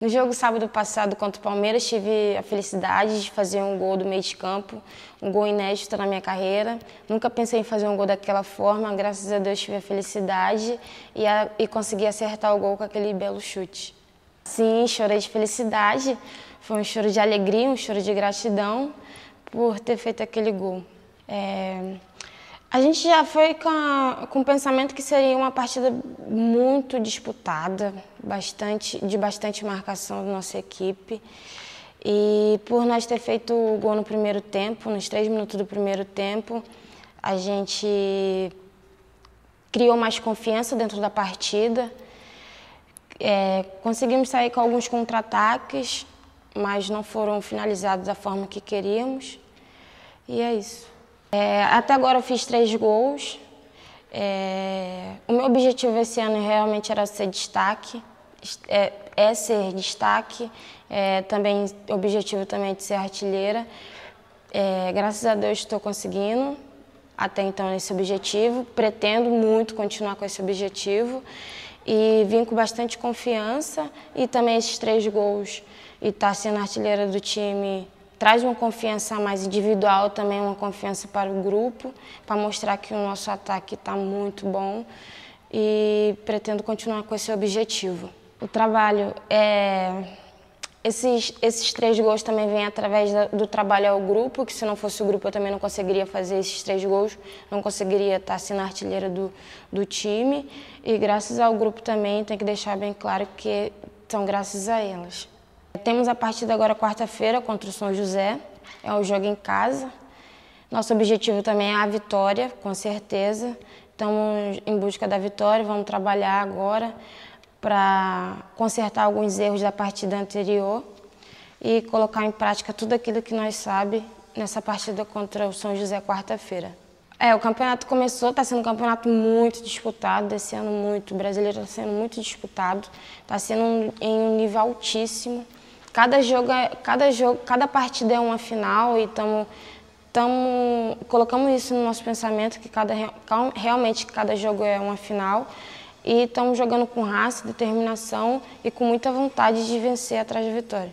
No jogo sábado passado contra o Palmeiras, tive a felicidade de fazer um gol do meio de campo, um gol inédito na minha carreira. Nunca pensei em fazer um gol daquela forma, graças a Deus tive a felicidade e, a, e consegui acertar o gol com aquele belo chute. Sim, chorei de felicidade, foi um choro de alegria, um choro de gratidão por ter feito aquele gol. É, a gente já foi com, com o pensamento que seria uma partida muito disputada, bastante, de bastante marcação da nossa equipe. E por nós ter feito o gol no primeiro tempo, nos três minutos do primeiro tempo, a gente criou mais confiança dentro da partida. É, conseguimos sair com alguns contra-ataques, mas não foram finalizados da forma que queríamos. E é isso. É, até agora eu fiz três gols. É, o meu objetivo esse ano realmente era ser destaque, é, é ser destaque. É, também objetivo também de ser artilheira. É, graças a Deus estou conseguindo até então esse objetivo. Pretendo muito continuar com esse objetivo e vim com bastante confiança e também esses três gols e estar tá sendo artilheira do time traz uma confiança mais individual, também uma confiança para o grupo, para mostrar que o nosso ataque está muito bom e pretendo continuar com esse objetivo. O trabalho é esses, esses três gols também vêm através do trabalho ao grupo, que se não fosse o grupo eu também não conseguiria fazer esses três gols, não conseguiria estar sendo artilheira do, do time. E graças ao grupo também, tem que deixar bem claro que são graças a elas. Temos a partida agora quarta-feira contra o São José, é um jogo em casa. Nosso objetivo também é a vitória, com certeza. Estamos em busca da vitória, vamos trabalhar agora para consertar alguns erros da partida anterior e colocar em prática tudo aquilo que nós sabe nessa partida contra o São José quarta-feira. É, o campeonato começou, está sendo um campeonato muito disputado, esse ano muito, o brasileiro está sendo muito disputado, está sendo um, em um nível altíssimo. Cada jogo, é, cada jogo, cada partida é uma final e estamos Tamo, colocamos isso no nosso pensamento que cada, realmente cada jogo é uma final e estamos jogando com raça, determinação e com muita vontade de vencer atrás da vitória.